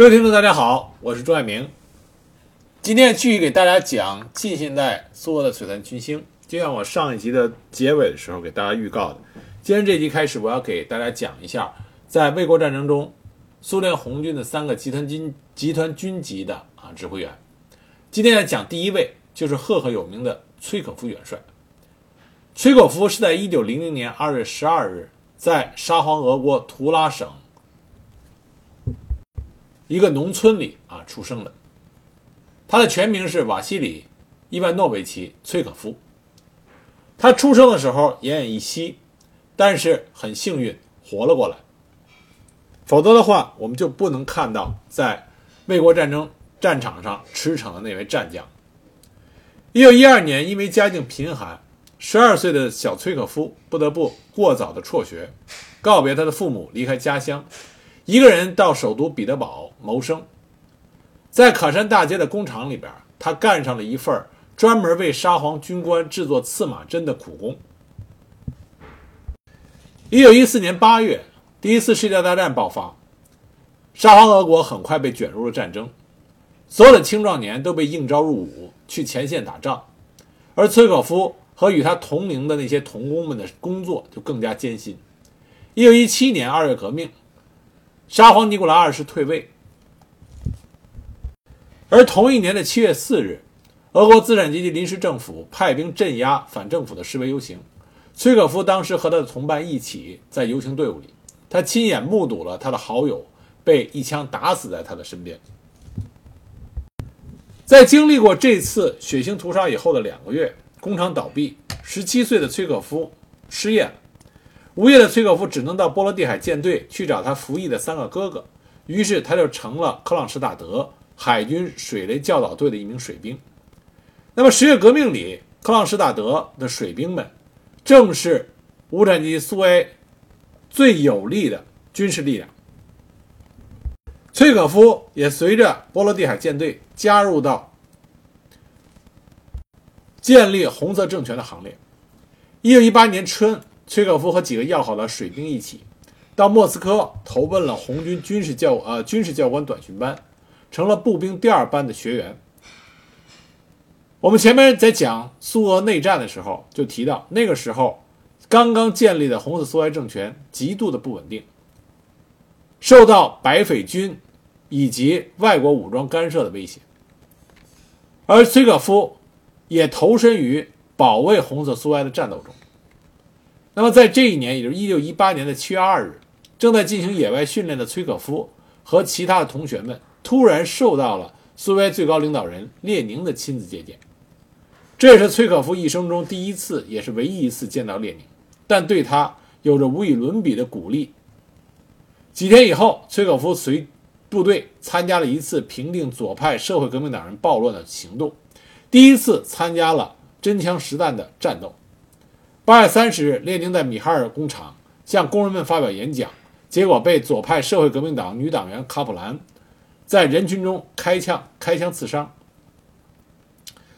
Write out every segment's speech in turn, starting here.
各位听众，大家好，我是朱爱明。今天继续给大家讲近现代苏俄的璀璨群星。就像我上一集的结尾的时候给大家预告的，今天这集开始，我要给大家讲一下，在卫国战争中，苏联红军的三个集团军集团军级的啊指挥员。今天要讲第一位，就是赫赫有名的崔可夫元帅。崔可夫是在一九零零年二月十二日，在沙皇俄国图拉省。一个农村里啊出生的，他的全名是瓦西里·伊万诺维奇·崔可夫。他出生的时候奄奄一息，但是很幸运活了过来。否则的话，我们就不能看到在卫国战争战场上驰骋的那位战将。一九一二年，因为家境贫寒，十二岁的小崔可夫不得不过早的辍学，告别他的父母，离开家乡。一个人到首都彼得堡谋生，在卡山大街的工厂里边，他干上了一份专门为沙皇军官制作刺马针的苦工。一九一四年八月，第一次世界大战爆发，沙皇俄国很快被卷入了战争，所有的青壮年都被应召入伍去前线打仗，而崔可夫和与他同龄的那些童工们的工作就更加艰辛。一九一七年二月革命。沙皇尼古拉二世退位，而同一年的七月四日，俄国资产阶级临时政府派兵镇压反政府的示威游行。崔可夫当时和他的同伴一起在游行队伍里，他亲眼目睹了他的好友被一枪打死在他的身边。在经历过这次血腥屠杀以后的两个月，工厂倒闭，十七岁的崔可夫失业了。无业的崔可夫只能到波罗的海舰队去找他服役的三个哥哥，于是他就成了克朗施塔德海军水雷教导队的一名水兵。那么十月革命里，克朗施塔德的水兵们正是无产阶级苏维埃最有力的军事力量。崔可夫也随着波罗的海舰队加入到建立红色政权的行列。一九一八年春。崔可夫和几个要好的水兵一起，到莫斯科投奔了红军军事教呃军事教官短训班，成了步兵第二班的学员。我们前面在讲苏俄内战的时候就提到，那个时候刚刚建立的红色苏维埃政权极度的不稳定，受到白匪军以及外国武装干涉的威胁，而崔可夫也投身于保卫红色苏维埃的战斗中。那么，在这一年，也就是一九一八年的七月二日，正在进行野外训练的崔可夫和其他的同学们突然受到了苏维埃最高领导人列宁的亲自接见。这也是崔可夫一生中第一次，也是唯一一次见到列宁，但对他有着无与伦比的鼓励。几天以后，崔可夫随部队参加了一次平定左派社会革命党人暴乱的行动，第一次参加了真枪实弹的战斗。八月三十日，列宁在米哈尔工厂向工人们发表演讲，结果被左派社会革命党女党员卡普兰在人群中开枪开枪刺伤。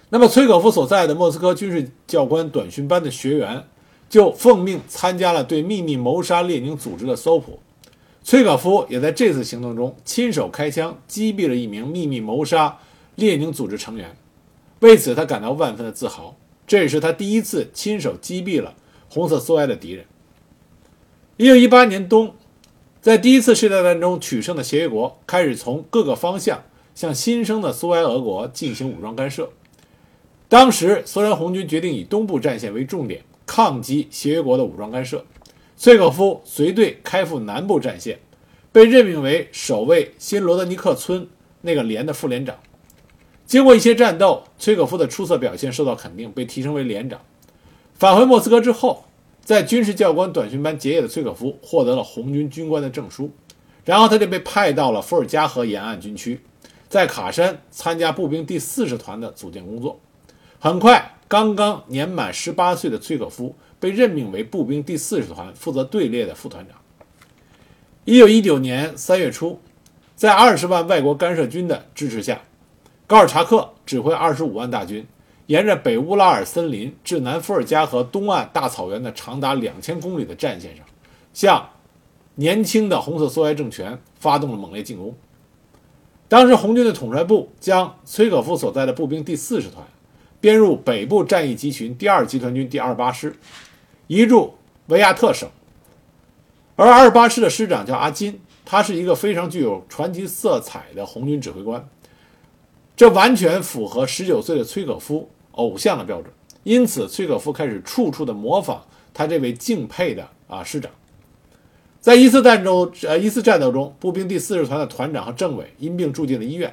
那么，崔可夫所在的莫斯科军事教官短训班的学员就奉命参加了对秘密谋杀列宁组织的搜捕。崔可夫也在这次行动中亲手开枪击毙了一名秘密谋杀列宁组织成员，为此他感到万分的自豪。这也是他第一次亲手击毙了红色苏埃的敌人。一九一八年冬，在第一次世界大战中取胜的协约国开始从各个方向向新生的苏维埃俄国进行武装干涉。当时，苏联红军决定以东部战线为重点抗击协约国的武装干涉。崔可夫随队开赴南部战线，被任命为守卫新罗德尼克村那个连的副连长。经过一些战斗，崔可夫的出色表现受到肯定，被提升为连长。返回莫斯科之后，在军事教官短训班结业的崔可夫获得了红军军官的证书，然后他就被派到了伏尔加河沿岸军区，在卡山参加步兵第四十团的组建工作。很快，刚刚年满十八岁的崔可夫被任命为步兵第四十团负责队列的副团长。一九一九年三月初，在二十万外国干涉军的支持下。高尔察克指挥二十五万大军，沿着北乌拉尔森林至南伏尔加河东岸大草原的长达两千公里的战线上，向年轻的红色苏维埃政权发动了猛烈进攻。当时红军的统帅部将崔可夫所在的步兵第四十团编入北部战役集群第二集团军第二八师，移驻维亚特省。而二八师的师长叫阿金，他是一个非常具有传奇色彩的红军指挥官，这完全符合十九岁的崔可夫偶像的标准。因此，崔可夫开始处处的模仿他这位敬佩的啊师长。在一次战斗，呃一次战斗中，步兵第四十团的团长和政委因病住进了医院，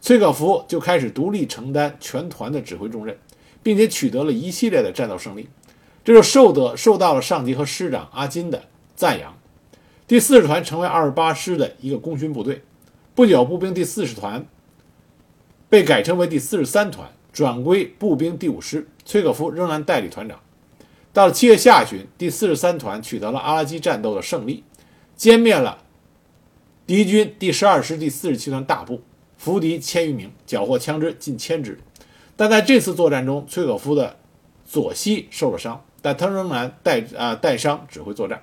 崔可夫就开始独立承担全团的指挥重任，并且取得了一系列的战斗胜利，这就受得受到了上级和师长阿金的赞扬。第四十团成为二十八师的一个功勋部队。不久，步兵第四十团被改称为第四十三团，转归步兵第五师。崔可夫仍然代理团长。到了七月下旬，第四十三团取得了阿拉基战斗的胜利，歼灭了敌军第十二师第四十七团大部，俘敌千余名，缴获枪支近千支。但在这次作战中，崔可夫的左膝受了伤，但他仍然带啊带伤指挥作战。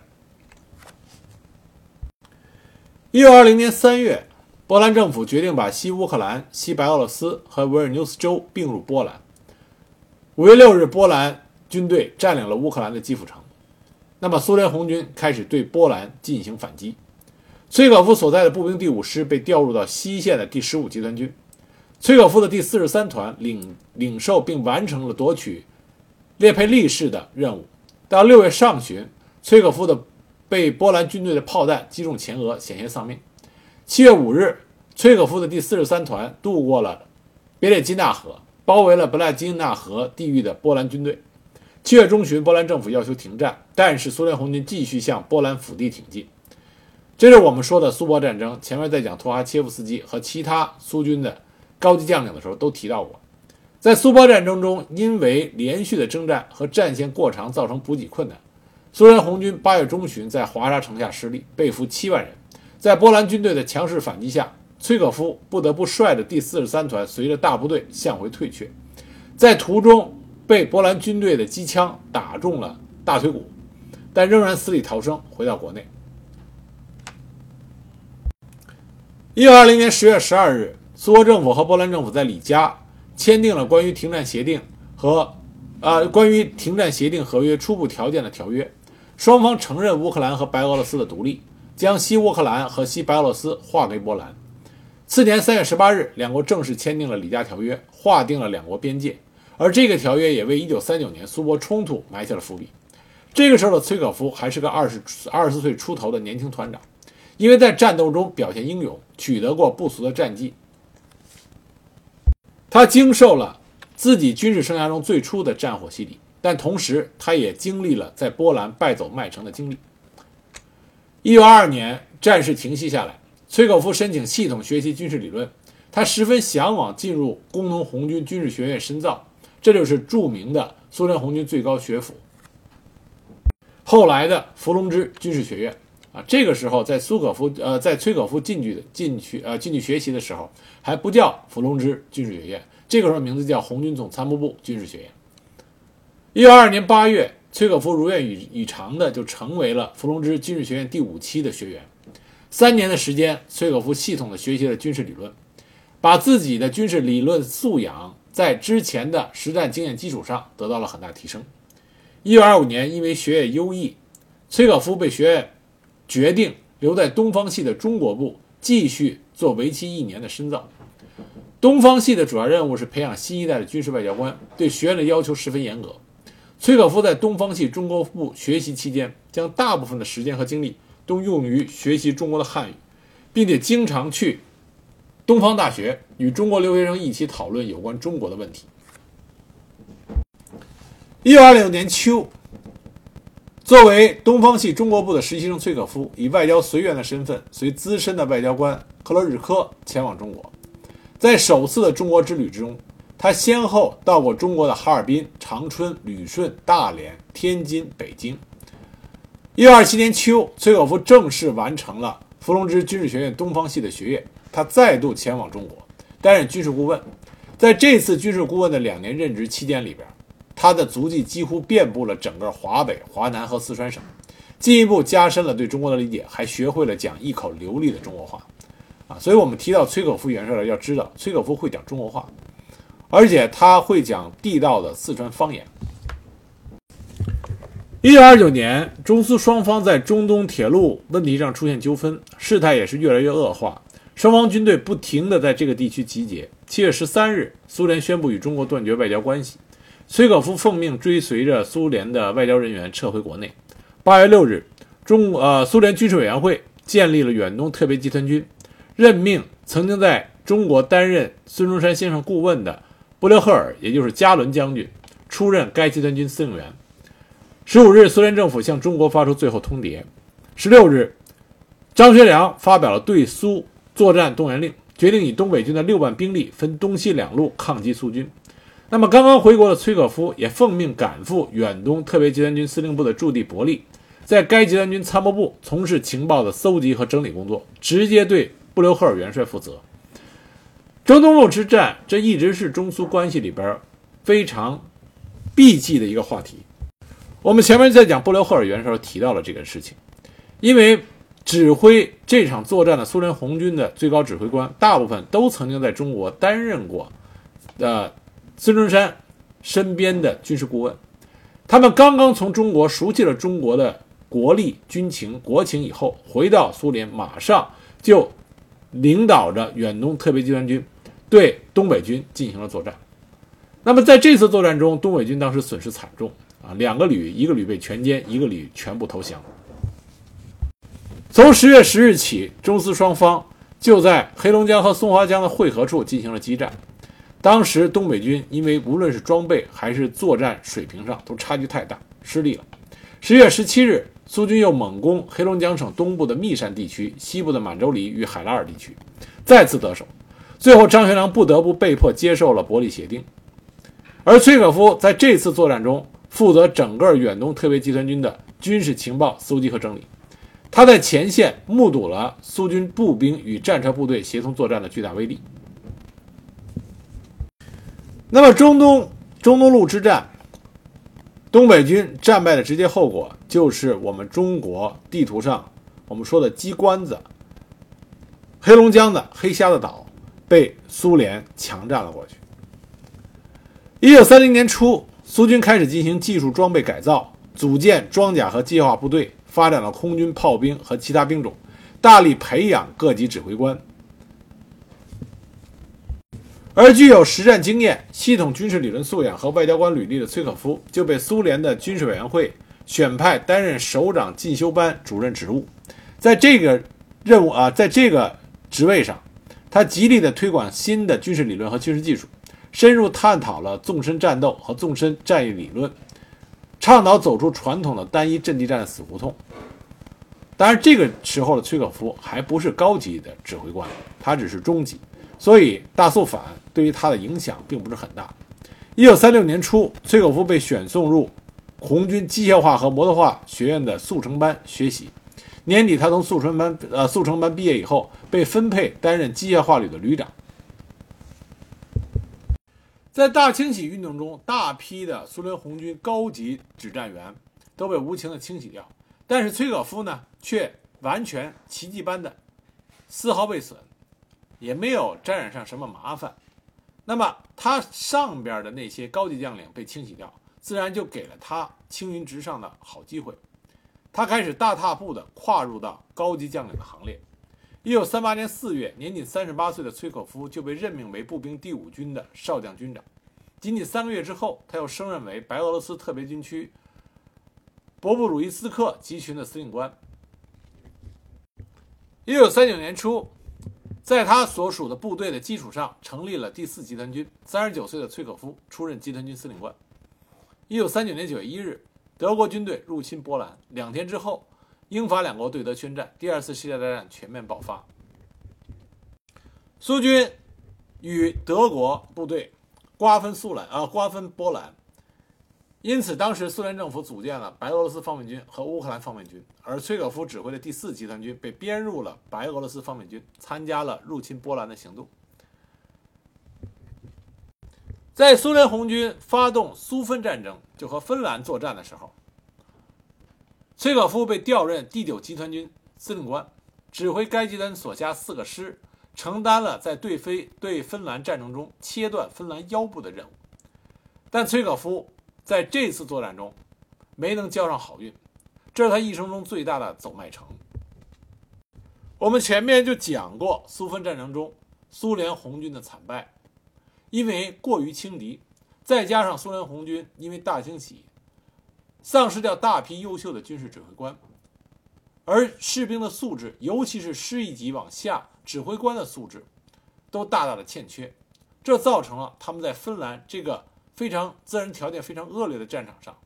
一九二零年三月，波兰政府决定把西乌克兰、西白俄罗斯和维尔纽斯州并入波兰。五月六日，波兰军队占领了乌克兰的基辅城，那么苏联红军开始对波兰进行反击。崔可夫所在的步兵第五师被调入到西线的第十五集团军，崔可夫的第四十三团领领受并完成了夺取列佩利市的任务。到六月上旬，崔可夫的。被波兰军队的炮弹击中前额，险些丧命。七月五日，崔可夫的第四十三团渡过了别列金纳河，包围了布拉金纳河地域的波兰军队。七月中旬，波兰政府要求停战，但是苏联红军继续向波兰腹地挺进。这是我们说的苏波战争。前面在讲托哈切夫斯基和其他苏军的高级将领的时候都提到过，在苏波战争中，因为连续的征战和战线过长，造成补给困难。苏联红军八月中旬在华沙城下失利，被俘七万人。在波兰军队的强势反击下，崔可夫不得不率着第四十三团随着大部队向回退却，在途中被波兰军队的机枪打中了大腿骨，但仍然死里逃生，回到国内。一九二零年十月十二日，苏俄政府和波兰政府在里加签订了关于停战协定和呃关于停战协定合约初步条件的条约。双方承认乌克兰和白俄罗斯的独立，将西乌克兰和西白俄罗斯划给波兰。次年三月十八日，两国正式签订了《里加条约》，划定了两国边界。而这个条约也为一九三九年苏波冲突埋下了伏笔。这个时候的崔可夫还是个二十二十岁出头的年轻团长，因为在战斗中表现英勇，取得过不俗的战绩。他经受了自己军事生涯中最初的战火洗礼。但同时，他也经历了在波兰败走麦城的经历。一九二二年，战事停息下来，崔可夫申请系统学习军事理论。他十分向往进入工农红军军事学院深造，这就是著名的苏联红军最高学府，后来的伏龙芝军事学院。啊，这个时候在苏可夫呃，在崔可夫进去的进去呃进去学习的时候，还不叫伏龙芝军事学院，这个时候名字叫红军总参谋部军事学院。一九二二年八月，崔可夫如愿以以偿的就成为了伏龙芝军事学院第五期的学员。三年的时间，崔可夫系统的学习了军事理论，把自己的军事理论素养在之前的实战经验基础上得到了很大提升。一九二五年，因为学业优异，崔可夫被学院决定留在东方系的中国部继续做为期一年的深造。东方系的主要任务是培养新一代的军事外交官，对学院的要求十分严格。崔可夫在东方系中国部学习期间，将大部分的时间和精力都用于学习中国的汉语，并且经常去东方大学与中国留学生一起讨论有关中国的问题。一九二六年秋，作为东方系中国部的实习生崔可夫，以外交随员的身份，随资深的外交官克罗日科前往中国，在首次的中国之旅之中。他先后到过中国的哈尔滨、长春、旅顺、大连、天津、北京。一九二七年秋，崔可夫正式完成了伏龙芝军事学院东方系的学业。他再度前往中国，担任军事顾问。在这次军事顾问的两年任职期间里边，他的足迹几乎遍布了整个华北、华南和四川省，进一步加深了对中国的理解，还学会了讲一口流利的中国话。啊。所以我们提到崔可夫元帅要知道崔可夫会讲中国话，而且他会讲地道的四川方言。一九二九年，中苏双方在中东铁路问题上出现纠纷，事态也是越来越恶化。双方军队不停地在这个地区集结。七月十三日，苏联宣布与中国断绝外交关系，崔可夫奉命追随着苏联的外交人员撤回国内。八月六日，中呃苏联军事委员会建立了远东特别集团军，任命曾经在中国担任孙中山先生顾问的布留赫尔，也就是加伦将军，出任该集团军司令员。十五日，苏联政府向中国发出最后通牒。十六日，张学良发表了对苏作战动员令，决定以东北军的六万兵力分东西两路抗击苏军。那么，刚刚回国的崔可夫也奉命赶赴远东特别集团军司令部的驻地伯利，在该集团军参谋部从事情报的搜集和整理工作，直接对布留赫尔元帅负责。中东路之战，这一直是中苏关系里边非常避忌的一个话题。我们前面在讲布留赫尔元帅提到了这个事情，因为指挥这场作战的苏联红军的最高指挥官，大部分都曾经在中国担任过，呃，孙中山身边的军事顾问。他们刚刚从中国熟悉了中国的国力、军情、国情以后，回到苏联，马上就领导着远东特别集团军对东北军进行了作战。那么在这次作战中，东北军当时损失惨重。啊，两个旅，一个旅被全歼，一个旅全部投降。从十月十日起，中苏双方就在黑龙江和松花江的汇合处进行了激战。当时东北军因为无论是装备还是作战水平上都差距太大，失利了。十月十七日，苏军又猛攻黑龙江省东部的密山地区、西部的满洲里与海拉尔地区，再次得手。最后，张学良不得不被迫接受了伯利协定。而崔可夫在这次作战中，负责整个远东特别集团军的军事情报搜集和整理，他在前线目睹了苏军步兵与战车部队协同作战的巨大威力。那么，中东中东路之战，东北军战败的直接后果就是我们中国地图上我们说的鸡冠子——黑龙江的黑瞎子岛被苏联强占了过去。一九三零年初。苏军开始进行技术装备改造，组建装甲和机械化部队，发展了空军炮兵和其他兵种，大力培养各级指挥官。而具有实战经验、系统军事理论素养和外交官履历的崔可夫，就被苏联的军事委员会选派担任首长进修班主任职务。在这个任务啊，在这个职位上，他极力的推广新的军事理论和军事技术。深入探讨了纵深战斗和纵深战役理论，倡导走出传统的单一阵地战的死胡同。当然，这个时候的崔可夫还不是高级的指挥官，他只是中级，所以大肃反对于他的影响并不是很大。一九三六年初，崔可夫被选送入红军机械化和摩托化学院的速成班学习。年底，他从速成班呃速成班毕业以后，被分配担任机械化旅的旅长。在大清洗运动中，大批的苏联红军高级指战员都被无情的清洗掉，但是崔可夫呢，却完全奇迹般的丝毫未损，也没有沾染上什么麻烦。那么他上边的那些高级将领被清洗掉，自然就给了他青云直上的好机会。他开始大踏步的跨入到高级将领的行列。一九三八年四月，年仅三十八岁的崔可夫就被任命为步兵第五军的少将军长。仅仅三个月之后，他又升任为白俄罗斯特别军区博布鲁伊斯克集群的司令官。一九三九年初，在他所属的部队的基础上，成立了第四集团军。三十九岁的崔可夫出任集团军司令官。一九三九年九月一日，德国军队入侵波兰，两天之后。英法两国对德宣战，第二次世界大战全面爆发。苏军与德国部队瓜分苏兰啊，瓜分波兰。因此，当时苏联政府组建了白俄罗斯方面军和乌克兰方面军，而崔可夫指挥的第四集团军被编入了白俄罗斯方面军，参加了入侵波兰的行动。在苏联红军发动苏芬战争，就和芬兰作战的时候。崔可夫被调任第九集团军司令官，指挥该集团所辖四个师承担了在对非对芬兰战争中切断芬兰腰部的任务。但崔可夫在这次作战中没能交上好运，这是他一生中最大的走麦城。我们前面就讲过苏芬战争中苏联红军的惨败，因为过于轻敌，再加上苏联红军因为大清洗丧失掉大批优秀的军事指挥官，而士兵的素质，尤其是师一级往下指挥官的素质，都大大的欠缺，这造成了他们在芬兰这个。非常自然条件非常恶劣的战场上，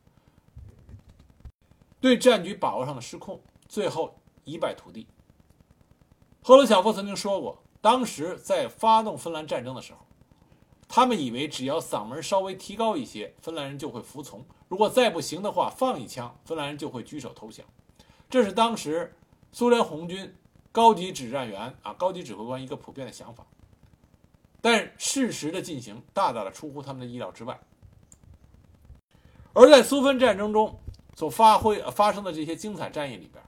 对战局把握上的失控，最后一败涂地。赫鲁晓夫曾经说过，当时在发动芬兰战争的时候，他们以为只要嗓门稍微提高一些，芬兰人就会服从；如果再不行的话，放一枪，芬兰人就会举手投降。这是当时苏联红军高级指战员啊、高级指挥官一个普遍的想法。但事实的进行大大的出乎他们的意料之外，而在苏芬战争中所发挥发生的这些精彩战役里边，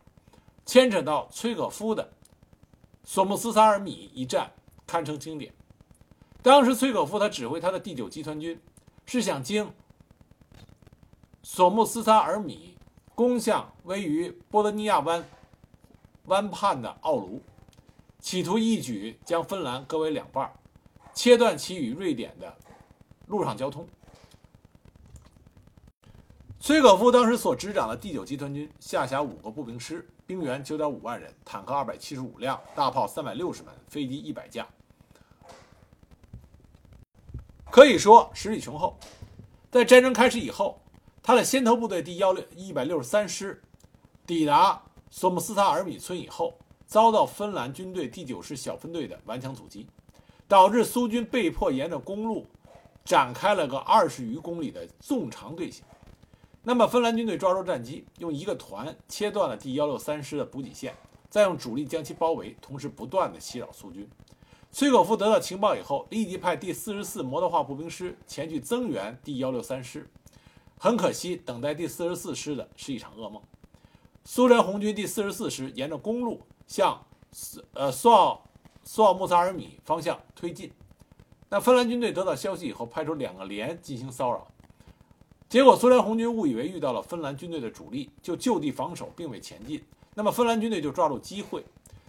牵扯到崔可夫的索姆斯萨尔米一战堪称经典。当时崔可夫他指挥他的第九集团军是想经索穆斯萨尔米攻向位于波德尼亚湾湾畔的奥卢，企图一举将芬兰割为两半切断其与瑞典的陆上交通。崔可夫当时所执掌的第九集团军下辖五个步兵师，兵员九点五万人，坦克二百七十五辆，大炮三百六十门，飞机一百架，可以说实力雄厚。在战争开始以后，他的先头部队第幺六一百六十三师抵达索姆斯塔尔米村以后，遭到芬兰军队第九师小分队的顽强阻击。导致苏军被迫沿着公路展开了个二十余公里的纵长队形。那么，芬兰军队抓住战机，用一个团切断了第幺六三师的补给线，再用主力将其包围，同时不断的袭扰苏军。崔可夫得到情报以后，立即派第四十四摩托化步兵师前去增援第幺六三师。很可惜，等待第四十四师的是一场噩梦。苏联红军第四十四师沿着公路向斯呃苏奥。苏奥穆萨尔米方向推进，那芬兰军队得到消息以后，派出两个连进行骚扰，结果苏联红军误以为遇到了芬兰军队的主力，就就地防守，并未前进。那么芬兰军队就抓住机会，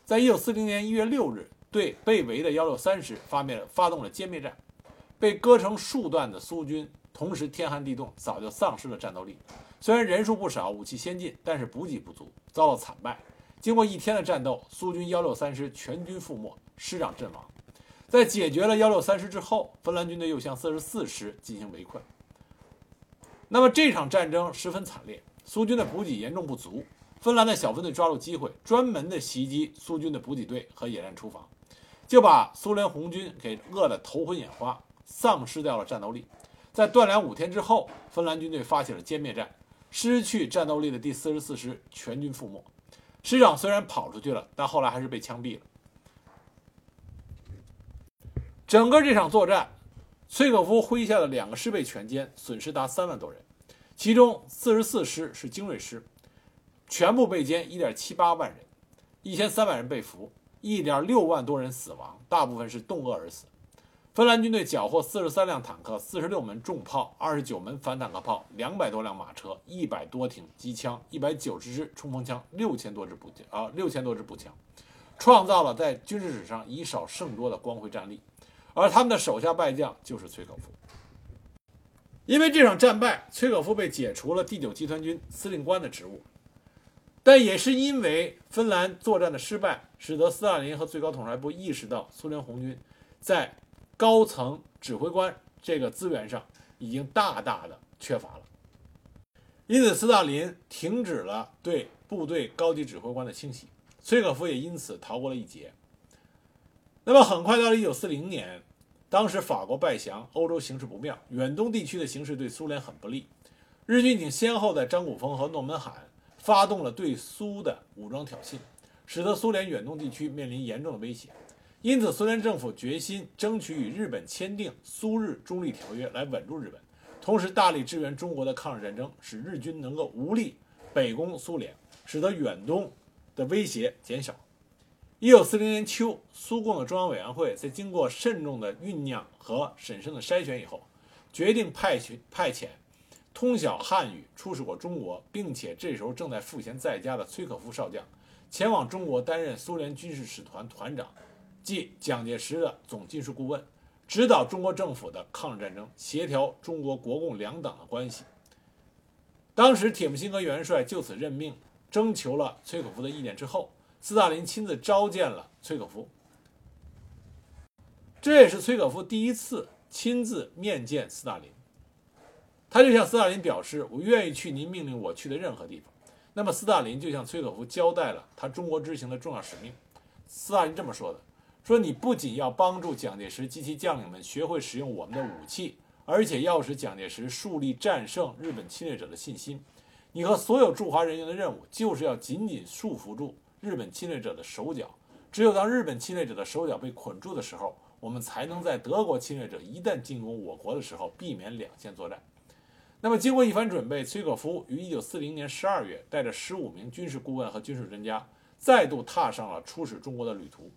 在一九四零年一月六日，对被围的幺六三师发面发动了歼灭战，被割成数段的苏军，同时天寒地冻，早就丧失了战斗力。虽然人数不少，武器先进，但是补给不足，遭到惨败。经过一天的战斗，苏军幺六三师全军覆没。师长阵亡，在解决了幺六三师之后，芬兰军队又向四十四师进行围困。那么这场战争十分惨烈，苏军的补给严重不足。芬兰的小分队抓住机会，专门的袭击苏军的补给队和野战厨房，就把苏联红军给饿得头昏眼花，丧失掉了战斗力。在断粮五天之后，芬兰军队发起了歼灭战，失去战斗力的第四十四师全军覆没。师长虽然跑出去了，但后来还是被枪毙了。整个这场作战，崔可夫麾下的两个师被全歼，损失达三万多人，其中四十四师是精锐师，全部被歼一点七八万人，一千三百人被俘，一点六万多人死亡，大部分是冻饿而死。芬兰军队缴获四十三辆坦克、四十六门重炮、二十九门反坦克炮、两百多辆马车、一百多挺机枪、一百九十支冲锋枪、六千多支步枪啊，六千多支步枪，创造了在军事史上以少胜多的光辉战例。而他们的手下败将就是崔可夫。因为这场战败，崔可夫被解除了第九集团军司令官的职务。但也是因为芬兰作战的失败，使得斯大林和最高统帅部意识到苏联红军在高层指挥官这个资源上已经大大的缺乏了。因此，斯大林停止了对部队高级指挥官的清洗，崔可夫也因此逃过了一劫。那么很快到了一九四零年，当时法国败降，欧洲形势不妙，远东地区的形势对苏联很不利。日军已经先后在张古峰和诺门罕发动了对苏的武装挑衅，使得苏联远东地区面临严重的威胁。因此，苏联政府决心争取与日本签订苏日中立条约来稳住日本，同时大力支援中国的抗日战争，使日军能够无力北攻苏联，使得远东的威胁减少。一九四零年秋，苏共的中央委员会在经过慎重的酝酿和审慎的筛选以后，决定派遣派遣通晓汉语、出使过中国，并且这时候正在赋闲在家的崔可夫少将，前往中国担任苏联军事使团团长，即蒋介石的总军事顾问，指导中国政府的抗日战争，协调中国国共两党的关系。当时铁木辛格元帅就此任命，征求了崔可夫的意见之后。斯大林亲自召见了崔可夫，这也是崔可夫第一次亲自面见斯大林。他就向斯大林表示：“我愿意去您命令我去的任何地方。”那么斯大林就向崔可夫交代了他中国之行的重要使命。斯大林这么说的：“说你不仅要帮助蒋介石及其将领们学会使用我们的武器，而且要使蒋介石树立战胜日本侵略者的信心。你和所有驻华人员的任务，就是要紧紧束缚住。”日本侵略者的手脚，只有当日本侵略者的手脚被捆住的时候，我们才能在德国侵略者一旦进攻我国的时候避免两线作战。那么，经过一番准备，崔可夫于1940年12月带着15名军事顾问和军事专家，再度踏上了出使中国的旅途。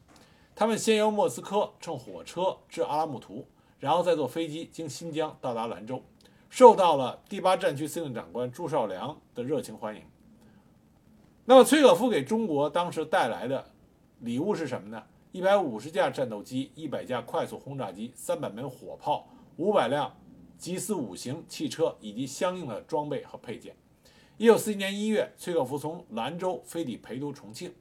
他们先由莫斯科乘火车至阿拉木图，然后再坐飞机经新疆到达兰州，受到了第八战区司令长官朱绍良的热情欢迎。那么，崔可夫给中国当时带来的礼物是什么呢？一百五十架战斗机，一百架快速轰炸机，三百门火炮，五百辆吉斯五型汽车以及相应的装备和配件。一九四一年一月，崔可夫从兰州飞抵陪都重庆，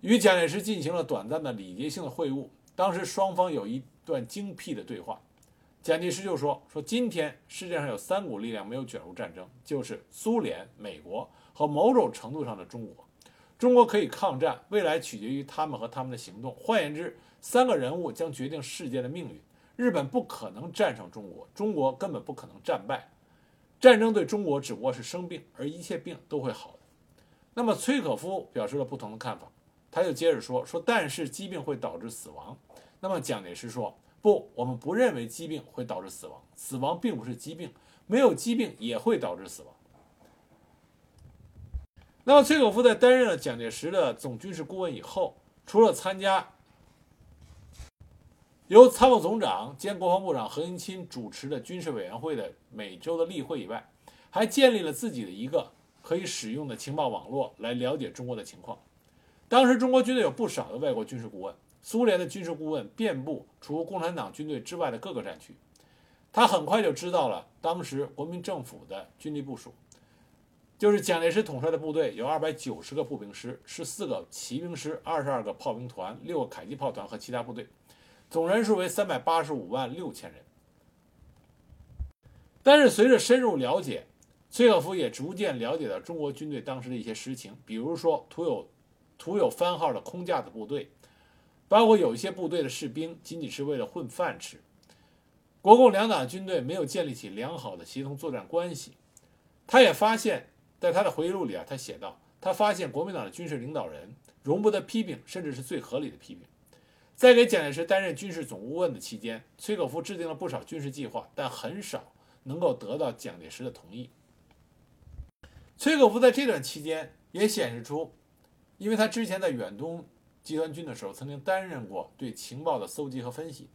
与蒋介石进行了短暂的礼节性的会晤。当时双方有一段精辟的对话。蒋介石就说：“说今天世界上有三股力量没有卷入战争，就是苏联、美国。”和某种程度上的中国，中国可以抗战，未来取决于他们和他们的行动。换言之，三个人物将决定世界的命运。日本不可能战胜中国，中国根本不可能战败。战争对中国只不过是生病，而一切病都会好的。那么，崔可夫表示了不同的看法，他就接着说：“说但是疾病会导致死亡。”那么蒋介石说：“不，我们不认为疾病会导致死亡，死亡并不是疾病，没有疾病也会导致死亡。”那么，崔可夫在担任了蒋介石的总军事顾问以后，除了参加由参谋总长兼国防部长何应钦主持的军事委员会的每周的例会以外，还建立了自己的一个可以使用的情报网络来了解中国的情况。当时，中国军队有不少的外国军事顾问，苏联的军事顾问遍布除共产党军队之外的各个战区。他很快就知道了当时国民政府的军力部署。就是蒋介石统帅的部队有二百九十个步兵师、十四个骑兵师、二十二个炮兵团、六个迫击炮团和其他部队，总人数为三百八十五万六千人。但是随着深入了解，崔可夫也逐渐了解到中国军队当时的一些实情，比如说涂有涂有番号的空架子部队，包括有一些部队的士兵仅仅是为了混饭吃。国共两党军队没有建立起良好的协同作战关系，他也发现。在他的回忆录里啊，他写道：“他发现国民党的军事领导人容不得批评，甚至是最合理的批评。在给蒋介石担任军事总顾问的期间，崔可夫制定了不少军事计划，但很少能够得到蒋介石的同意。崔可夫在这段期间也显示出，因为他之前在远东集团军的时候曾经担任过对情报的搜集和分析，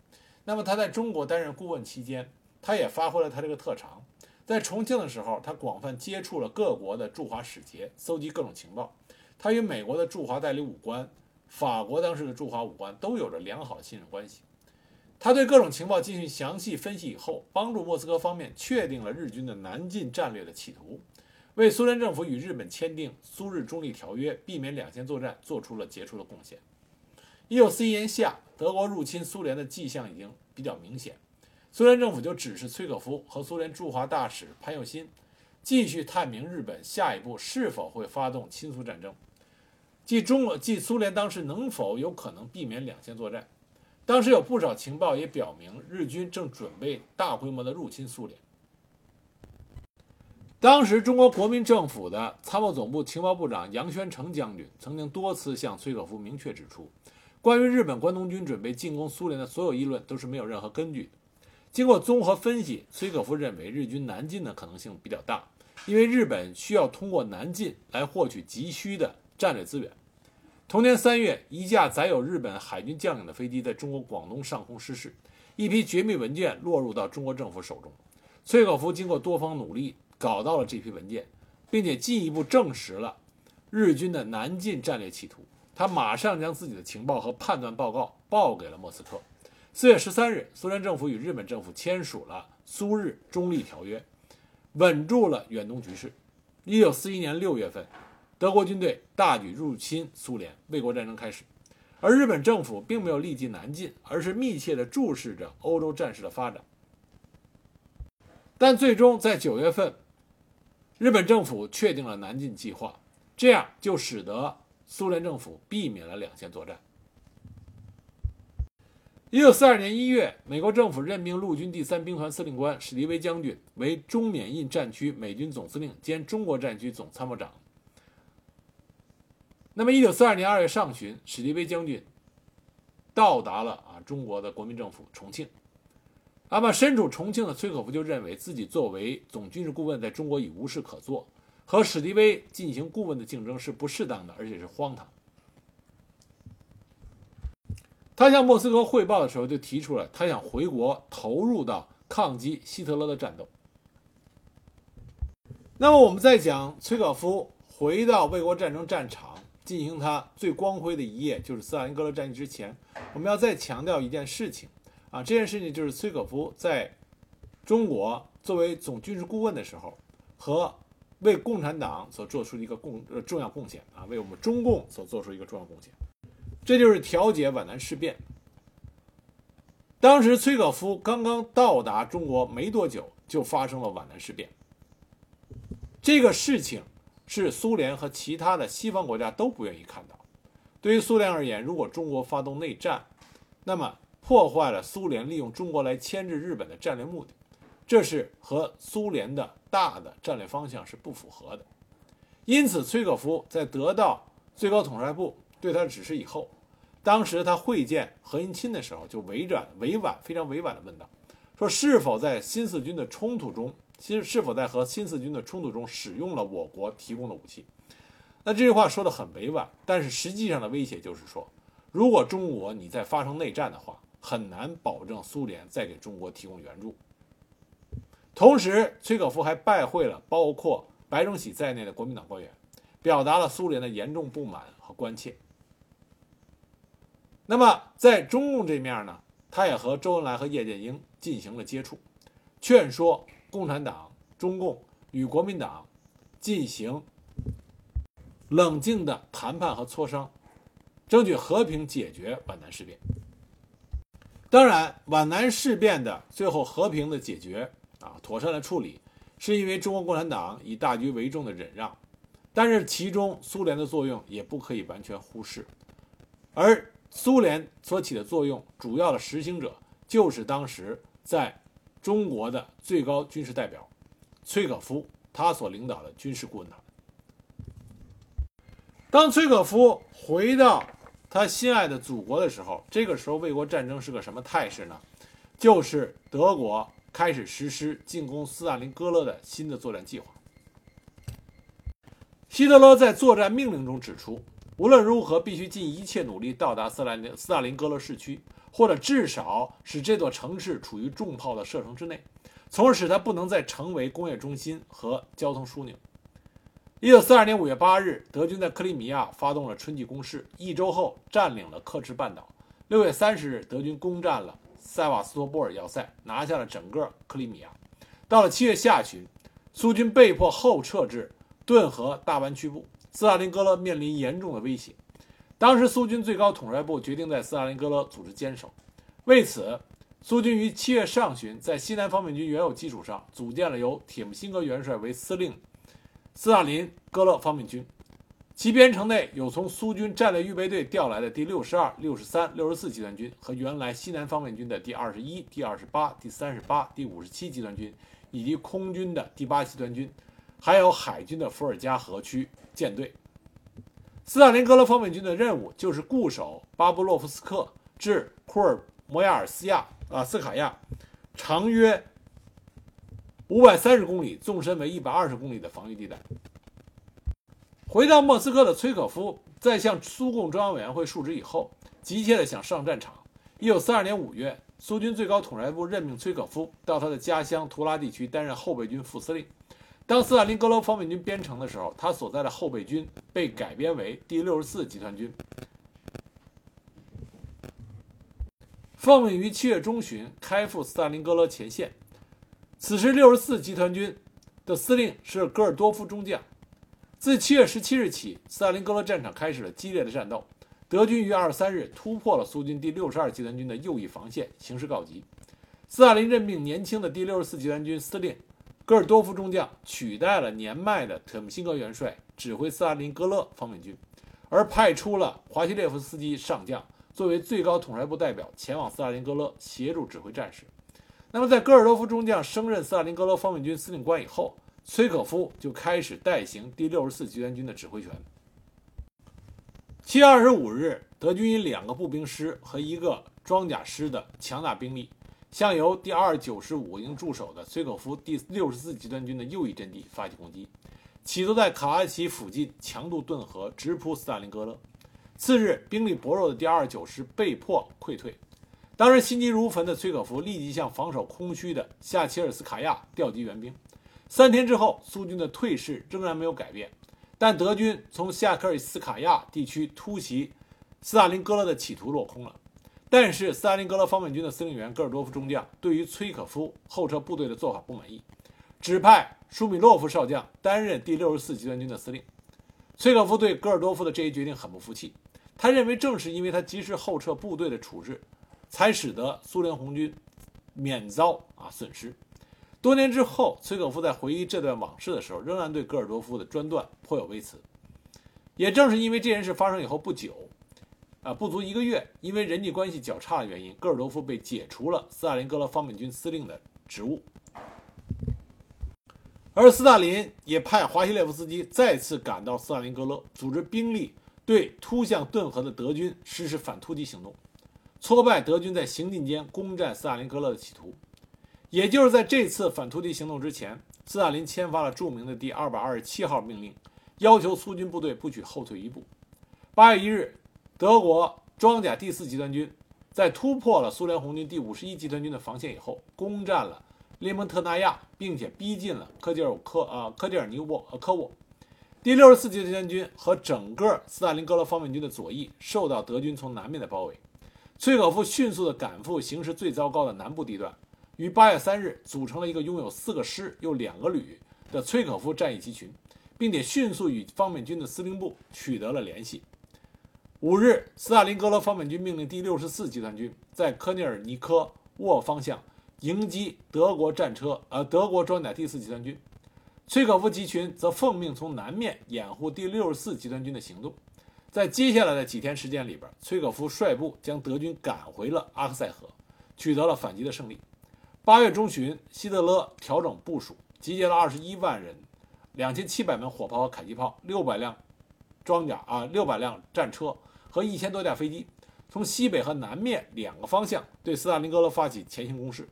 那么他在中国担任顾问期间，他也发挥了他这个特长。”在重庆的时候，他广泛接触了各国的驻华使节，搜集各种情报。他与美国的驻华代理武官、法国当时的驻华武官都有着良好的信任关系。他对各种情报进行详细分析以后，帮助莫斯科方面确定了日军的南进战略的企图，为苏联政府与日本签订苏日中立条约，避免两线作战做出了杰出的贡献。一九四一年夏，德国入侵苏联的迹象已经比较明显。苏联政府就指示崔可夫和苏联驻华大使潘友新继续探明日本下一步是否会发动亲苏战争，即中国即苏联当时能否有可能避免两线作战。当时有不少情报也表明，日军正准备大规模的入侵苏联。当时中国国民政府的参谋总部情报部长杨宣成将军曾经多次向崔可夫明确指出，关于日本关东军准备进攻苏联的所有议论都是没有任何根据的。经过综合分析，崔可夫认为日军南进的可能性比较大，因为日本需要通过南进来获取急需的战略资源。同年三月，一架载有日本海军将领的飞机在中国广东上空失事，一批绝密文件落入到中国政府手中。崔可夫经过多方努力，搞到了这批文件，并且进一步证实了日军的南进战略企图。他马上将自己的情报和判断报告报给了莫斯科。四月十三日，苏联政府与日本政府签署了苏日中立条约，稳住了远东局势。一九四一年六月份。德国军队大举入侵苏联，卫国战争开始，而日本政府并没有立即南进，而是密切地注视着欧洲战事的发展。但最终在九月份，日本政府确定了南进计划，这样就使得苏联政府避免了两线作战。一九四二年一月，美国政府任命陆军第三兵团司令官史迪威将军为中缅印战区美军总司令兼中国战区总参谋长。那么，一九四二年二月上旬，史迪威将军到达了啊中国的国民政府重庆。那么，身处重庆的崔可夫就认为自己作为总军事顾问，在中国已无事可做，和史迪威进行顾问的竞争是不适当的，而且是荒唐。他向莫斯科汇报的时候，就提出了他想回国投入到抗击希特勒的战斗。那么，我们再讲崔可夫回到卫国战争战场。进行他最光辉的一页，就是斯大林格勒战役之前，我们要再强调一件事情啊，这件事情就是崔可夫在中国作为总军事顾问的时候，和为共产党所做出的一个贡呃重要贡献啊，为我们中共所做出一个重要贡献，这就是调解皖南事变。当时崔可夫刚刚到达中国没多久，就发生了皖南事变，这个事情。是苏联和其他的西方国家都不愿意看到。对于苏联而言，如果中国发动内战，那么破坏了苏联利用中国来牵制日本的战略目的，这是和苏联的大的战略方向是不符合的。因此，崔可夫在得到最高统帅部对他的指示以后，当时他会见何应钦的时候，就委婉、委婉、非常委婉地问道：“说是否在新四军的冲突中？”新是否在和新四军的冲突中使用了我国提供的武器？那这句话说的很委婉，但是实际上的威胁就是说，如果中国你再发生内战的话，很难保证苏联再给中国提供援助。同时，崔可夫还拜会了包括白崇禧在内的国民党官员，表达了苏联的严重不满和关切。那么在中共这面呢，他也和周恩来和叶剑英进行了接触，劝说。共产党、中共与国民党进行冷静的谈判和磋商，争取和平解决皖南事变。当然，皖南事变的最后和平的解决啊，妥善的处理，是因为中国共产党以大局为重的忍让，但是其中苏联的作用也不可以完全忽视。而苏联所起的作用，主要的实行者就是当时在。中国的最高军事代表崔可夫，他所领导的军事顾问团。当崔可夫回到他心爱的祖国的时候，这个时候卫国战争是个什么态势呢？就是德国开始实施进攻斯大林格勒的新的作战计划。希特勒在作战命令中指出，无论如何必须尽一切努力到达斯大林斯大林格勒市区。或者至少使这座城市处于重炮的射程之内，从而使它不能再成为工业中心和交通枢纽。一九四二年五月八日，德军在克里米亚发动了春季攻势，一周后占领了克什半岛。六月三十日，德军攻占了塞瓦斯托波尔要塞，拿下了整个克里米亚。到了七月下旬，苏军被迫后撤至顿河大湾区部，斯大林格勒面临严重的威胁。当时，苏军最高统帅部决定在斯大林格勒组织坚守。为此，苏军于七月上旬在西南方面军原有基础上，组建了由铁木辛格元帅为司令斯大林格勒方面军。其编成内有从苏军战略预备队调来的第六十二、六十三、六十四集团军和原来西南方面军的第二十一、第二十八、第三十八、第五十七集团军，以及空军的第八集团军，还有海军的伏尔加河区舰队。斯大林格勒方面军的任务就是固守巴布洛夫斯克至库尔摩亚尔斯亚啊斯卡亚，长约五百三十公里、纵深为一百二十公里的防御地带。回到莫斯科的崔可夫在向苏共中央委员会述职以后，急切地想上战场。一九四二年五月，苏军最高统帅部任命崔可夫到他的家乡图拉地区担任后备军副司令。当斯大林格勒方面军编成的时候，他所在的后备军被改编为第六十四集团军，奉命于七月中旬开赴斯大林格勒前线。此时，六十四集团军的司令是戈尔多夫中将。自七月十七日起，斯大林格勒战场开始了激烈的战斗。德军于二十三日突破了苏军第六十二集团军的右翼防线，形势告急。斯大林任命年轻的第六十四集团军司令戈尔多夫中将取代了年迈的特姆辛格元帅，指挥斯大林格勒方面军，而派出了华西列夫斯基上将作为最高统帅部代表前往斯大林格勒协助指挥战事。那么，在戈尔多夫中将升任斯大林格勒方面军司令官以后，崔可夫就开始代行第六十四集团军的指挥权。七月二十五日，德军以两个步兵师和一个装甲师的强大兵力，向由第二九十五营驻守的崔可夫第六十四集团军的右翼阵地发起攻击，企图在卡拉奇附近强渡顿河，直扑斯大林格勒。次日，兵力薄弱的第二九师被迫溃退。当时心急如焚的崔可夫立即向防守空虚的夏切尔斯卡亚调集援兵。三天之后，苏军的退势仍然没有改变。但德军从夏克尔斯卡亚地区突袭斯大林格勒的企图落空了。但是斯大林格勒方面军的司令员戈尔多夫中将对于崔可夫后撤部队的做法不满意，指派舒米洛夫少将担任第六十四集团军的司令。崔可夫对戈尔多夫的这一决定很不服气，他认为正是因为他及时后撤部队的处置，才使得苏联红军免遭啊损失。多年之后，崔可夫在回忆这段往事的时候，仍然对戈尔多夫的专断颇有微词。也正是因为这件事发生以后不久，不足一个月，因为人际关系较差的原因，戈尔多夫被解除了斯大林格勒方面军司令的职务。而斯大林也派华西列夫斯基再次赶到斯大林格勒，组织兵力对突向顿河的德军实施反突击行动，挫败德军在行进间攻占斯大林格勒的企图。也就是在这次反突击行动之前，斯大林签发了著名的第二百二十七号命令，要求苏军部队不许后退一步。八月一日，德国装甲第四集团军在突破了苏联红军第五十一集团军的防线以后，攻占了列蒙特纳亚，并且逼近了科吉尔科呃科吉尔尼沃呃科沃。第六十四集团军和整个斯大林格勒方面军的左翼受到德军从南面的包围。崔可夫迅速地赶赴形势最糟糕的南部地段。于八月三日组成了一个拥有四个师又两个旅的崔可夫战役集群，并且迅速与方面军的司令部取得了联系。五日，斯大林格勒方面军命令第六十四集团军在科涅尔尼科沃方向迎击德国战车，呃，德国装甲第四集团军。崔可夫集群则奉命从南面掩护第六十四集团军的行动。在接下来的几天时间里边，崔可夫率部将德军赶回了阿克塞河，取得了反击的胜利。八月中旬，希特勒调整部署，集结了二十一万人、两千七百门火炮和迫击炮、六百辆装甲啊、六百辆战车和一千多架飞机，从西北和南面两个方向对斯大林格勒发起前行攻势。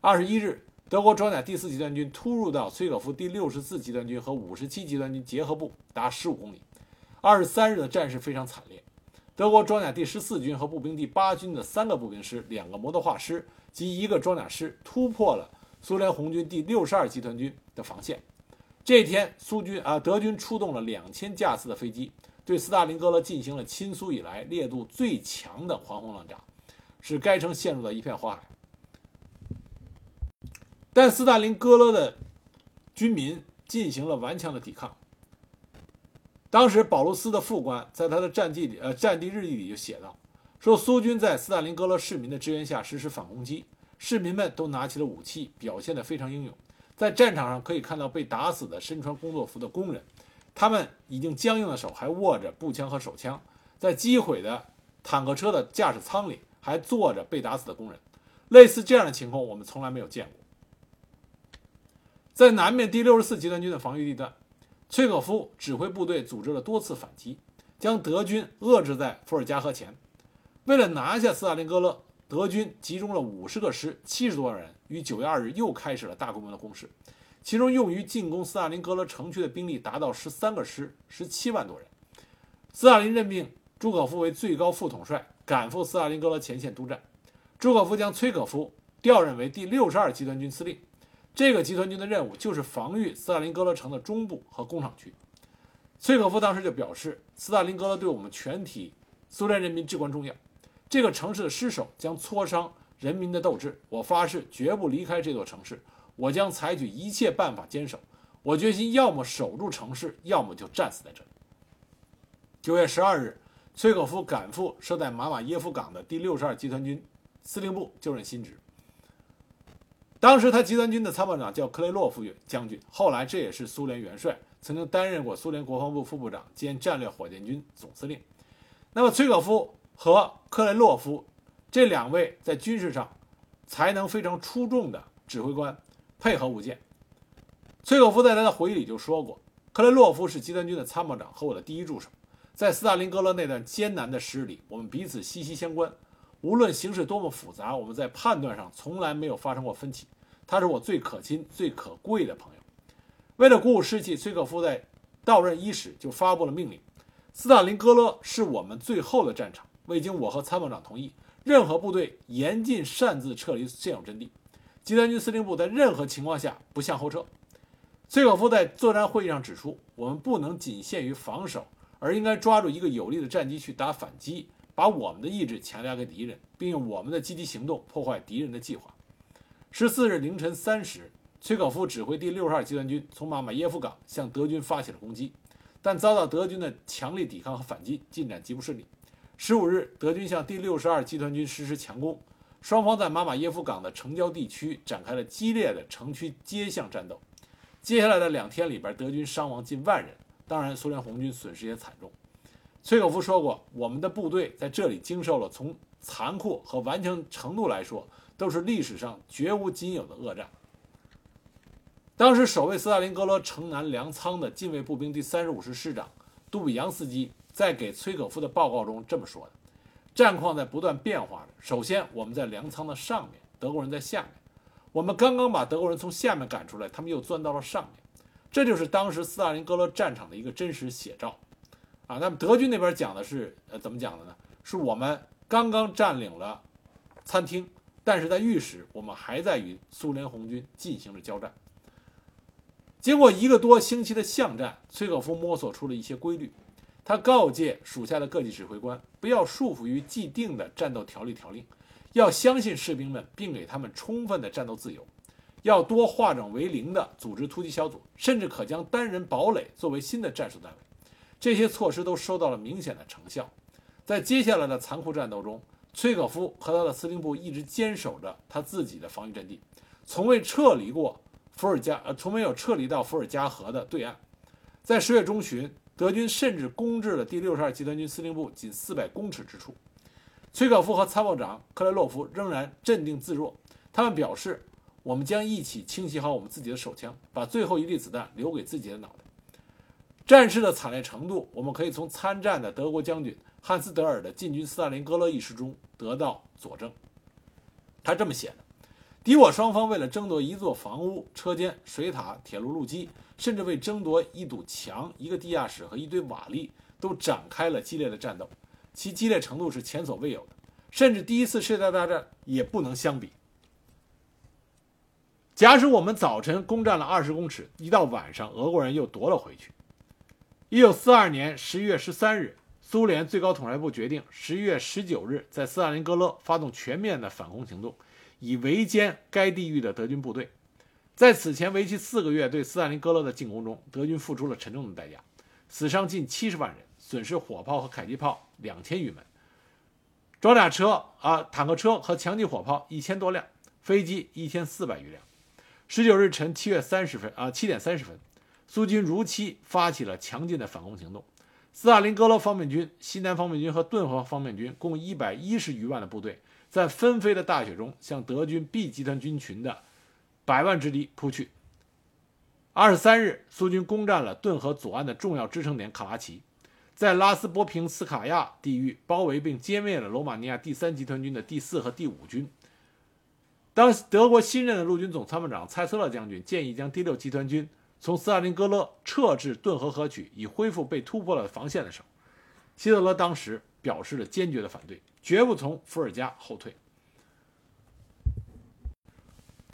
二十一日，德国装甲第四集团军突入到崔可夫第六十四集团军和五十七集团军结合部达十五公里。二十三日的战事非常惨烈，德国装甲第十四军和步兵第八军的三个步兵师、两个摩托化师。及一个装甲师突破了苏联红军第六十二集团军的防线。这天，苏军啊，德军出动了两千架次的飞机，对斯大林格勒进行了亲苏以来烈度最强的狂轰滥炸，使该城陷入了一片火海。但斯大林格勒的军民进行了顽强的抵抗。当时，保卢斯的副官在他的战记里，呃，战地日记里就写道。说苏军在斯大林格勒市民的支援下实施反攻击，市民们都拿起了武器，表现得非常英勇。在战场上可以看到被打死的身穿工作服的工人，他们已经僵硬的手还握着步枪和手枪。在击毁的坦克车的驾驶舱里还坐着被打死的工人。类似这样的情况我们从来没有见过。在南面第六十四集团军的防御地段，崔可夫指挥部队组织了多次反击，将德军遏制在伏尔加河前。为了拿下斯大林格勒，德军集中了五十个师、七十多万人，于九月二日又开始了大规模的攻势。其中用于进攻斯大林格勒城区的兵力达到十三个师、十七万多人。斯大林任命朱可夫为最高副统帅，赶赴斯大林格勒前线督战。朱可夫将崔可夫调任为第六十二集团军司令。这个集团军的任务就是防御斯大林格勒城的中部和工厂区。崔可夫当时就表示，斯大林格勒对我们全体苏联人民至关重要。这个城市的失守将挫伤人民的斗志。我发誓绝不离开这座城市。我将采取一切办法坚守。我决心要么守住城市，要么就战死在这里。九月十二日，崔可夫赶赴设在马马耶夫港的第六十二集团军司令部就任新职。当时他集团军的参谋长叫克雷洛夫将军，后来这也是苏联元帅，曾经担任过苏联国防部副部长兼战略火箭军总司令。那么崔可夫和克雷洛夫这两位在军事上才能非常出众的指挥官配合无间。崔可夫在他的回忆里就说过：“克雷洛夫是集团军的参谋长和我的第一助手，在斯大林格勒那段艰难的时日里，我们彼此息息相关。无论形势多么复杂，我们在判断上从来没有发生过分歧。他是我最可亲、最可贵的朋友。”为了鼓舞士气，崔可夫在到任伊始就发布了命令：“斯大林格勒是我们最后的战场。未经我和参谋长同意，任何部队严禁擅自撤离现有阵地。集团军司令部在任何情况下不向后撤。”崔可夫在作战会议上指出，我们不能仅限于防守，而应该抓住一个有利的战机去打反击，把我们的意志强加给敌人，并用我们的积极行动破坏敌人的计划。十四日凌晨三时，崔可夫指挥第六十二集团军从马马耶夫港向德军发起了攻击，但遭到德军的强力抵抗和反击，进展极不顺利。十五日，德军向第六十二集团军实施强攻，双方在马马耶夫港的城郊地区展开了激烈的城区街巷战斗。接下来的两天里边，德军伤亡近万人，当然，苏联红军损失也惨重。崔可夫说过：“我们的部队在这里经受了从残酷和顽强程度来说，都是历史上绝无仅有的恶战。”当时守卫斯大林格勒城南粮仓的近卫步兵第三十五师师长杜比扬斯基在给崔可夫的报告中这么说的：“战况在不断变化着。首先，我们在粮仓的上面，德国人在下面。”我们刚刚把德国人从下面赶出来，他们又钻到了上面，这就是当时斯大林格勒战场的一个真实写照，啊，那么德军那边讲的是，呃，怎么讲的呢？是我们刚刚占领了餐厅，但是在御史，我们还在与苏联红军进行着交战。经过一个多星期的巷战，崔可夫摸索出了一些规律，他告诫属下的各级指挥官，不要束缚于既定的战斗条例条令。要相信士兵们，并给他们充分的战斗自由；要多化整为零的组织突击小组，甚至可将单人堡垒作为新的战术单位。这些措施都收到了明显的成效。在接下来的残酷战斗中，崔可夫和他的司令部一直坚守着他自己的防御阵地，从未撤离过伏尔加，呃，从没有撤离到伏尔加河的对岸。在十月中旬，德军甚至攻至了第六十二集团军司令部仅四百公尺之处。崔可夫和参谋长克雷洛夫仍然镇定自若。他们表示：“我们将一起清洗好我们自己的手枪，把最后一粒子弹留给自己的脑袋。”战事的惨烈程度，我们可以从参战的德国将军汉斯·德尔的进军斯大林格勒一事中得到佐证。他这么写的：“敌我双方为了争夺一座房屋、车间、水塔、铁路路基，甚至为争夺一堵墙、一个地下室和一堆瓦砾，都展开了激烈的战斗。”其激烈程度是前所未有的，甚至第一次世界大战也不能相比。假使我们早晨攻占了二十公尺，一到晚上，俄国人又夺了回去。一九四二年十一月十三日，苏联最高统帅部决定十一月十九日在斯大林格勒发动全面的反攻行动，以围歼该地域的德军部队。在此前为期四个月对斯大林格勒的进攻中，德军付出了沉重的代价，死伤近七十万人。损失火炮和迫击炮两千余门，装甲车啊、坦克车和强击火炮一千多辆，飞机一千四百余辆。十九日晨七月三十分啊七点三十分，苏军如期发起了强劲的反攻行动。斯大林格勒方面军、西南方面军和顿河方面军共一百一十余万的部队，在纷飞的大雪中向德军 B 集团军群的百万之敌扑去。二十三日，苏军攻占了顿河左岸的重要支撑点卡拉奇。在拉斯波平斯卡亚地域包围并歼灭了罗马尼亚第三集团军的第四和第五军。当德国新任的陆军总参谋长蔡斯勒将军建议将第六集团军从斯大林格勒撤至顿河河曲，以恢复被突破了防线的时候，希特勒当时表示了坚决的反对，绝不从伏尔加后退。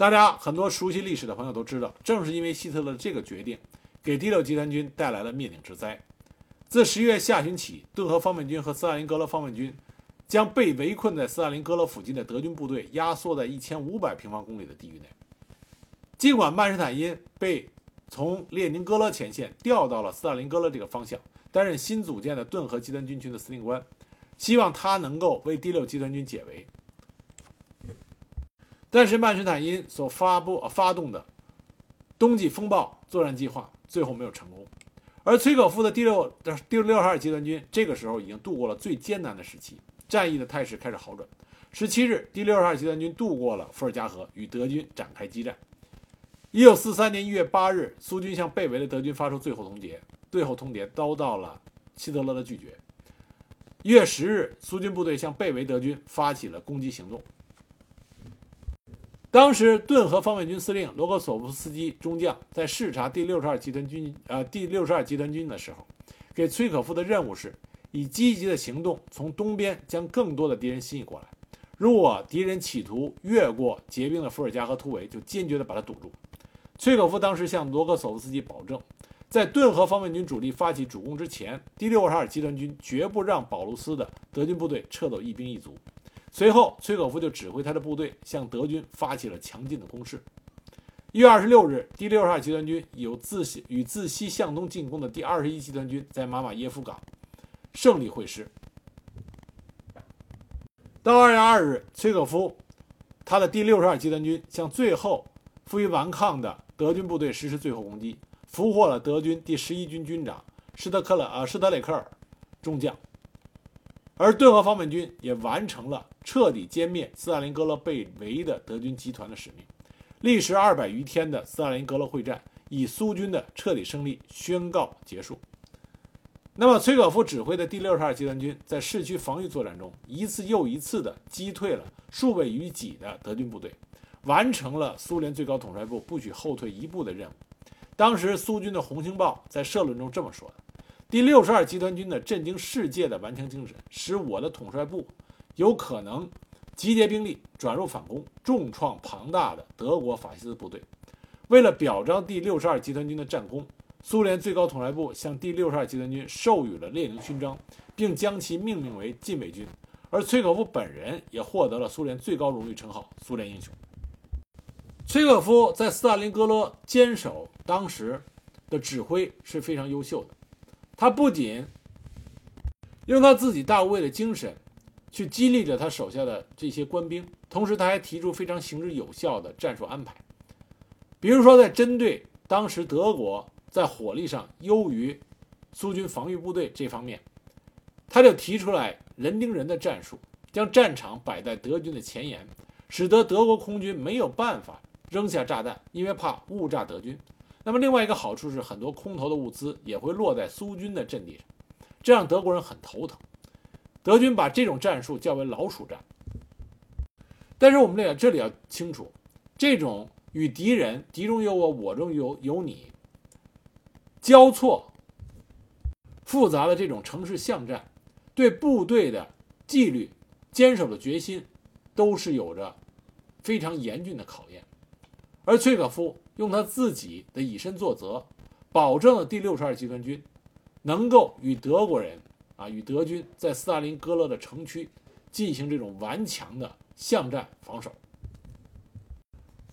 大家很多熟悉历史的朋友都知道，正是因为希特勒这个决定，给第六集团军带来了灭顶之灾。自十一月下旬起，顿河方面军和斯大林格勒方面军将被围困在斯大林格勒附近的德军部队压缩在一千五百平方公里的地域内。尽管曼施坦因被从列宁格勒前线调到了斯大林格勒这个方向，担任新组建的顿河集团军群的司令官，希望他能够为第六集团军解围。但是曼施坦因所发布呃发动的冬季风暴作战计划最后没有成功，而崔可夫的第六第六十二集团军这个时候已经度过了最艰难的时期，战役的态势开始好转。十七日，第六十二集团军渡过了伏尔加河，与德军展开激战。一九四三年一月八日，苏军向被围的德军发出最后通牒，最后通牒遭到了希特勒的拒绝。一月十日，苏军部队向被围德军发起了攻击行动。当时，顿河方面军司令罗格索夫斯基中将在视察第六十二集团军呃第六十二集团军的时候，给崔可夫的任务是以积极的行动从东边将更多的敌人吸引过来。如果敌人企图越过结冰的伏尔加河突围，就坚决地把它堵住。崔可夫当时向罗格索夫斯基保证，在顿河方面军主力发起主攻之前，第六十二集团军绝不让保卢斯的德军部队撤走一兵一卒。随后，崔可夫就指挥他的部队向德军发起了强劲的攻势。一月二十六日，第六十二集团军有自西与自西向东进攻的第二十一集团军在马马耶夫港胜利会师。到二月二日，崔可夫他的第六十二集团军向最后负隅顽抗的德军部队实施最后攻击，俘获了德军第十一军军长施特克勒呃施特雷克尔中将。而顿河方面军也完成了彻底歼灭斯大林格勒被围的德军集团的使命。历时二百余天的斯大林格勒会战以苏军的彻底胜利宣告结束。那么，崔可夫指挥的第六十二集团军在市区防御作战中，一次又一次地击退了数倍于己的德军部队，完成了苏联最高统帅部不许后退一步的任务。当时，苏军的《红星报》在社论中这么说的。第六十二集团军的震惊世界的顽强精神，使我的统帅部有可能集结兵力转入反攻，重创庞大的德国法西斯部队。为了表彰第六十二集团军的战功，苏联最高统帅部向第六十二集团军授予了列宁勋章，并将其命名为禁卫军。而崔可夫本人也获得了苏联最高荣誉称号——苏联英雄。崔可夫在斯大林格勒坚守当时的指挥是非常优秀的。他不仅用他自己大无畏的精神去激励着他手下的这些官兵，同时他还提出非常行之有效的战术安排。比如说，在针对当时德国在火力上优于苏军防御部队这方面，他就提出来人盯人的战术，将战场摆在德军的前沿，使得德国空军没有办法扔下炸弹，因为怕误炸德军。那么另外一个好处是，很多空投的物资也会落在苏军的阵地上，这让德国人很头疼。德军把这种战术叫为“老鼠战”。但是我们这这里要清楚，这种与敌人敌中有我，我中有有你交错复杂的这种城市巷战，对部队的纪律、坚守的决心，都是有着非常严峻的考验。而崔可夫。用他自己的以身作则，保证了第六十二集团军能够与德国人啊，与德军在斯大林格勒的城区进行这种顽强的巷战防守。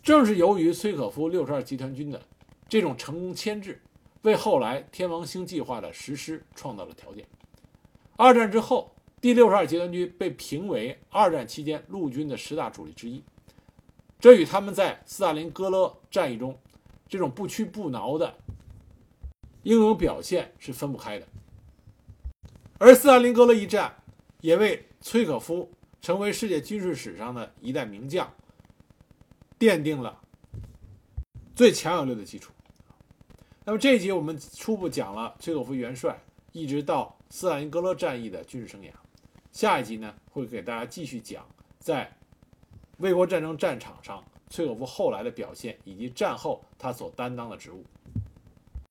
正是由于崔可夫六十二集团军的这种成功牵制，为后来天王星计划的实施创造了条件。二战之后，第六十二集团军被评为二战期间陆军的十大主力之一。这与他们在斯大林格勒战役中这种不屈不挠的英勇表现是分不开的。而斯大林格勒一战也为崔可夫成为世界军事史上的一代名将奠定了最强有力的基础。那么这一集我们初步讲了崔可夫元帅一直到斯大林格勒战役的军事生涯，下一集呢会给大家继续讲在。卫国战争战场上，崔可夫后来的表现以及战后他所担当的职务。